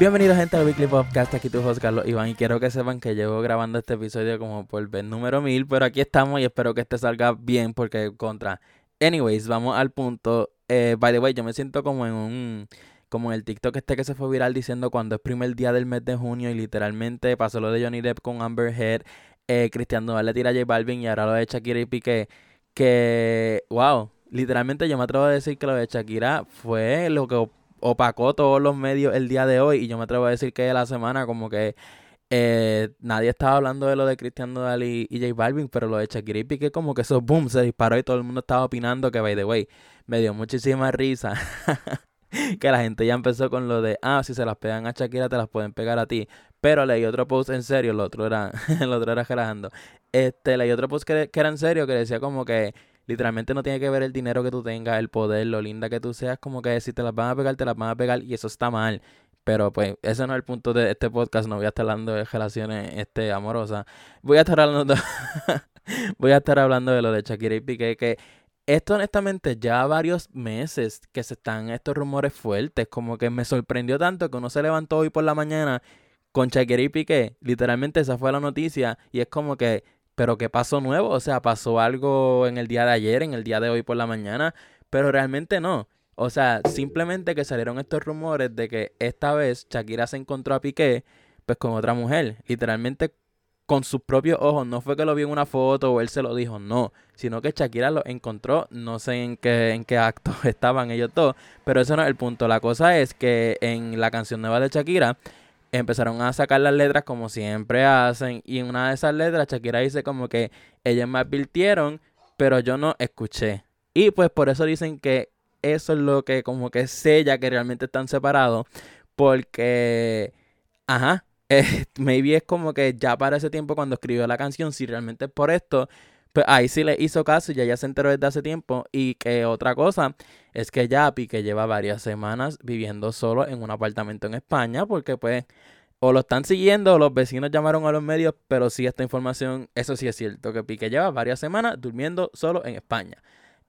Bienvenidos gente al Weekly Podcast, aquí tu host Carlos Iván y quiero que sepan que llevo grabando este episodio como por vez número mil, pero aquí estamos y espero que este salga bien porque contra. Anyways, vamos al punto. Eh, by the way, yo me siento como en un como en el TikTok este que se fue viral diciendo cuando es primer día del mes de junio y literalmente pasó lo de Johnny Depp con Amber Heard, eh, Cristian Nodal tira a J Balvin y ahora lo de Shakira y Piqué, que, wow, literalmente yo me atrevo a decir que lo de Shakira fue lo que opacó todos los medios el día de hoy y yo me atrevo a decir que la semana como que eh, nadie estaba hablando de lo de Cristian Nodal y, y, J Balvin, pero lo de Shakira y Piqué como que eso, boom, se disparó y todo el mundo estaba opinando que, by the way, me dio muchísima risa. que la gente ya empezó con lo de, ah, si se las pegan a Shakira, te las pueden pegar a ti. Pero leí otro post en serio, el otro era, el otro era relajando. Este, leí otro post que, que era en serio, que decía como que literalmente no tiene que ver el dinero que tú tengas, el poder, lo linda que tú seas, como que si te las van a pegar, te las van a pegar y eso está mal. Pero pues ese no es el punto de este podcast, no voy a estar hablando de relaciones este, amorosas. Voy a estar hablando de, voy a estar hablando de lo de Shakira y Piqué, que esto honestamente ya varios meses que se están estos rumores fuertes, como que me sorprendió tanto que uno se levantó hoy por la mañana con Shakira y Piqué, literalmente esa fue la noticia y es como que, pero ¿qué pasó nuevo? O sea, pasó algo en el día de ayer, en el día de hoy por la mañana, pero realmente no. O sea, simplemente que salieron estos rumores de que esta vez Shakira se encontró a Piqué pues con otra mujer, literalmente con sus propios ojos, no fue que lo vio en una foto o él se lo dijo, no, sino que Shakira lo encontró, no sé en qué, en qué acto estaban ellos dos, pero eso no es el punto, la cosa es que en la canción nueva de Shakira empezaron a sacar las letras como siempre hacen y en una de esas letras Shakira dice como que ellos me advirtieron, pero yo no escuché. Y pues por eso dicen que eso es lo que como que sella que realmente están separados porque ajá, eh, maybe es como que ya para ese tiempo cuando escribió la canción, si realmente es por esto, pues ahí sí le hizo caso y ya, se enteró desde hace tiempo. Y que otra cosa es que ya que lleva varias semanas viviendo solo en un apartamento en España, porque pues o lo están siguiendo o los vecinos llamaron a los medios, pero sí esta información, eso sí es cierto, que Pique lleva varias semanas durmiendo solo en España.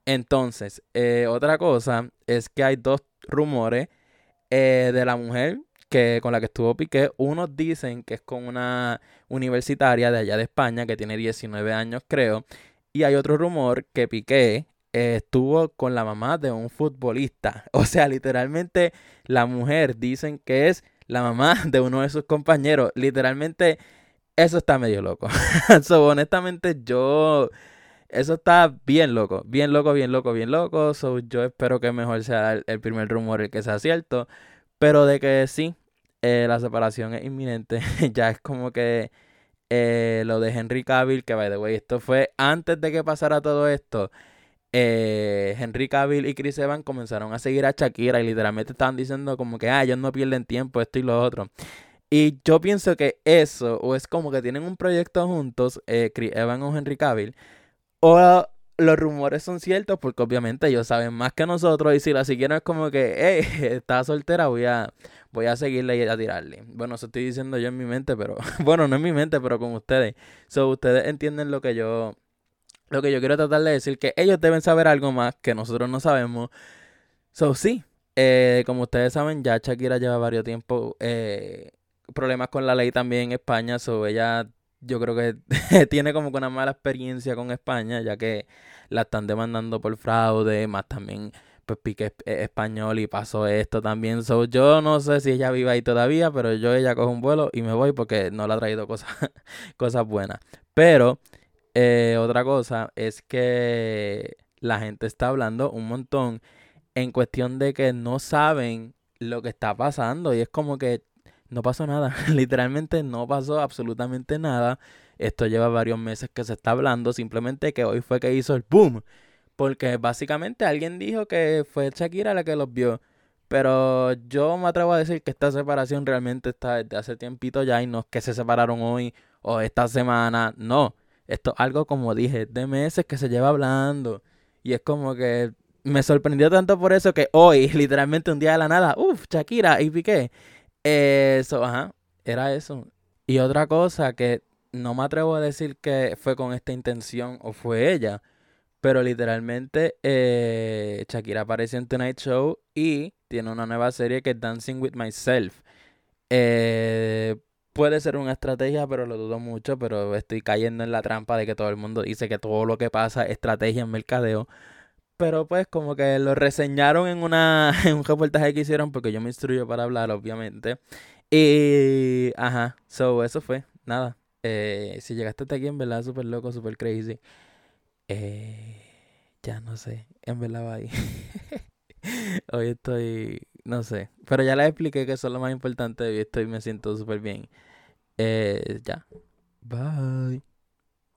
Entonces, eh, otra cosa es que hay dos rumores eh, de la mujer que con la que estuvo Piqué, unos dicen que es con una universitaria de allá de España que tiene 19 años creo, y hay otro rumor que Piqué eh, estuvo con la mamá de un futbolista. O sea, literalmente la mujer dicen que es la mamá de uno de sus compañeros. Literalmente eso está medio loco. so, honestamente yo... Eso está bien loco, bien loco, bien loco, bien loco. So, yo espero que mejor sea el, primer rumor el que sea cierto. Pero de que sí, eh, la separación es inminente. ya es como que eh, lo de Henry Cavill, que by the way, esto fue antes de que pasara todo esto. Eh, Henry Cavill y Chris Evans comenzaron a seguir a Shakira y literalmente estaban diciendo como que, ah, ellos no pierden tiempo, esto y lo otro. Y yo pienso que eso, o es como que tienen un proyecto juntos, Chris Evans o Henry Cavill, o los rumores son ciertos porque obviamente ellos saben más que nosotros y si la siguieron es como que, hey, está soltera, voy a, voy a seguirle y a tirarle. Bueno, eso estoy diciendo yo en mi mente, pero bueno, no en mi mente, pero con ustedes. So, ustedes entienden lo que yo lo que yo quiero tratar de decir que ellos deben saber algo más que nosotros no sabemos. So, sí, eh, como ustedes saben, ya Shakira lleva varios tiempos eh, problemas con la ley también en España. So, ella yo creo que tiene como que una mala experiencia con España, ya que la están demandando por fraude, más también pues Piqué español y pasó esto también. So, yo no sé si ella vive ahí todavía, pero yo ella cojo un vuelo y me voy porque no le ha traído cosas, cosas buenas. Pero eh, otra cosa es que la gente está hablando un montón en cuestión de que no saben lo que está pasando y es como que no pasó nada. Literalmente no pasó absolutamente nada. Esto lleva varios meses que se está hablando. Simplemente que hoy fue que hizo el boom. Porque básicamente alguien dijo que fue Shakira la que los vio. Pero yo me atrevo a decir que esta separación realmente está desde hace tiempito ya y no es que se separaron hoy o esta semana. No. Esto es algo como dije, de meses que se lleva hablando. Y es como que me sorprendió tanto por eso que hoy, literalmente un día de la nada, uff, Shakira y Piqué. Eso, ajá, era eso. Y otra cosa que no me atrevo a decir que fue con esta intención o fue ella, pero literalmente eh, Shakira apareció en Tonight Show y tiene una nueva serie que es Dancing with Myself. Eh, puede ser una estrategia, pero lo dudo mucho, pero estoy cayendo en la trampa de que todo el mundo dice que todo lo que pasa es estrategia en mercadeo. Pero pues como que lo reseñaron en una en un reportaje que hicieron porque yo me instruyo para hablar, obviamente. Y ajá, so eso fue, nada. Eh, si llegaste hasta aquí, en verdad, súper loco, súper crazy. Eh, ya no sé, en verdad va ahí. Hoy estoy, no sé, pero ya les expliqué que eso es lo más importante y estoy me siento súper bien. Eh, ya. Bye.